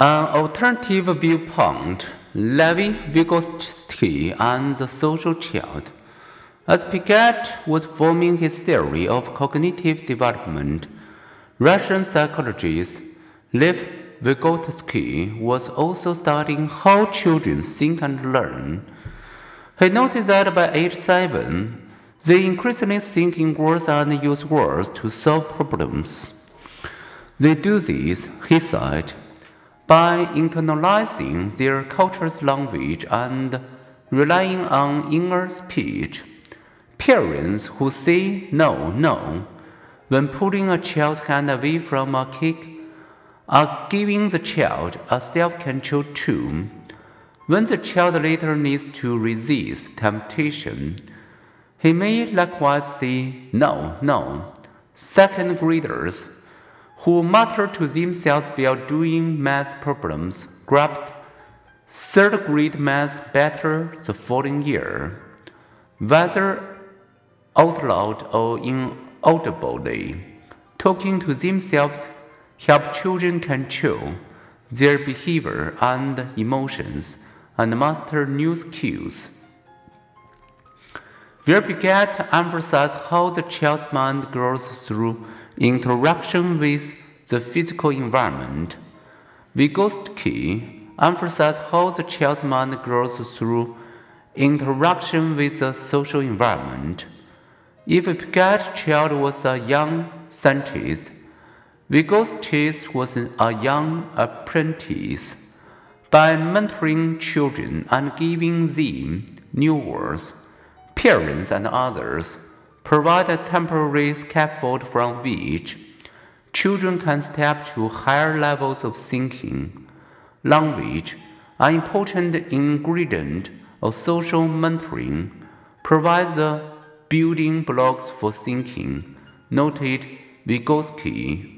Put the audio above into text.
An alternative viewpoint, Lev Vygotsky and the social child. As Piaget was forming his theory of cognitive development, Russian psychologist Lev Vygotsky was also studying how children think and learn. He noticed that by age seven, they increasingly think in words and use words to solve problems. They do this, he said, by internalizing their culture's language and relying on inner speech. Parents who say no, no, when pulling a child's hand away from a cake are giving the child a self control tool. When the child later needs to resist temptation, he may likewise say no, no. Second graders who mutter to themselves while doing math problems grasped third grade math better the following year, whether out loud or inaudibly. Talking to themselves help children control their behavior and emotions and master new skills. Where Piaget emphasize how the child's mind grows through interaction with the physical environment. Vygotsky emphasizes how the child's mind grows through interaction with the social environment. If a Piaget's child was a young scientist, Vygotsky was a young apprentice. By mentoring children and giving them new words, parents and others provide a temporary scaffold from which children can step to higher levels of thinking. Language, an important ingredient of social mentoring, provides the building blocks for thinking, noted Vygotsky.